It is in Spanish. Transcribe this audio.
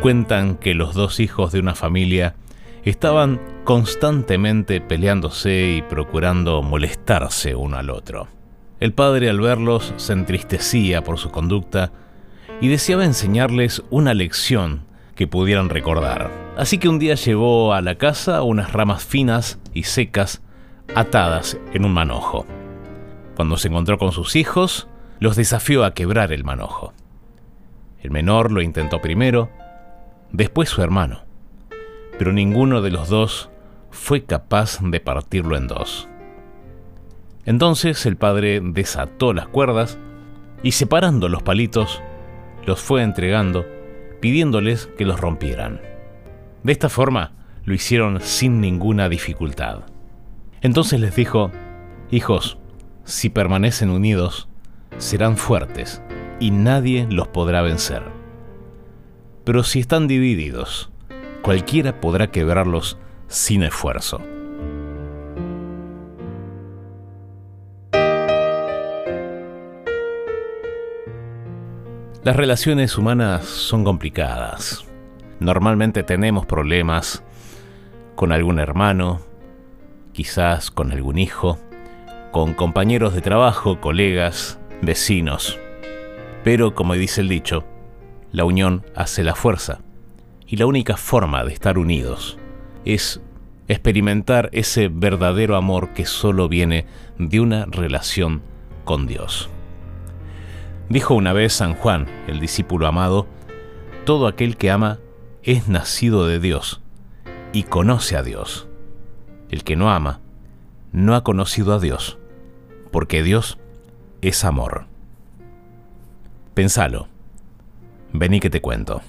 Cuentan que los dos hijos de una familia estaban constantemente peleándose y procurando molestarse uno al otro. El padre al verlos se entristecía por su conducta y deseaba enseñarles una lección que pudieran recordar. Así que un día llevó a la casa unas ramas finas y secas atadas en un manojo. Cuando se encontró con sus hijos, los desafió a quebrar el manojo. El menor lo intentó primero, después su hermano, pero ninguno de los dos fue capaz de partirlo en dos. Entonces el padre desató las cuerdas y separando los palitos, los fue entregando, pidiéndoles que los rompieran. De esta forma lo hicieron sin ninguna dificultad. Entonces les dijo, Hijos, si permanecen unidos, serán fuertes y nadie los podrá vencer. Pero si están divididos, cualquiera podrá quebrarlos sin esfuerzo. Las relaciones humanas son complicadas. Normalmente tenemos problemas con algún hermano, quizás con algún hijo, con compañeros de trabajo, colegas, vecinos. Pero, como dice el dicho, la unión hace la fuerza. Y la única forma de estar unidos es experimentar ese verdadero amor que solo viene de una relación con Dios. Dijo una vez San Juan, el discípulo amado, todo aquel que ama es nacido de Dios y conoce a Dios. El que no ama no ha conocido a Dios, porque Dios es amor. Pensalo. Vení que te cuento.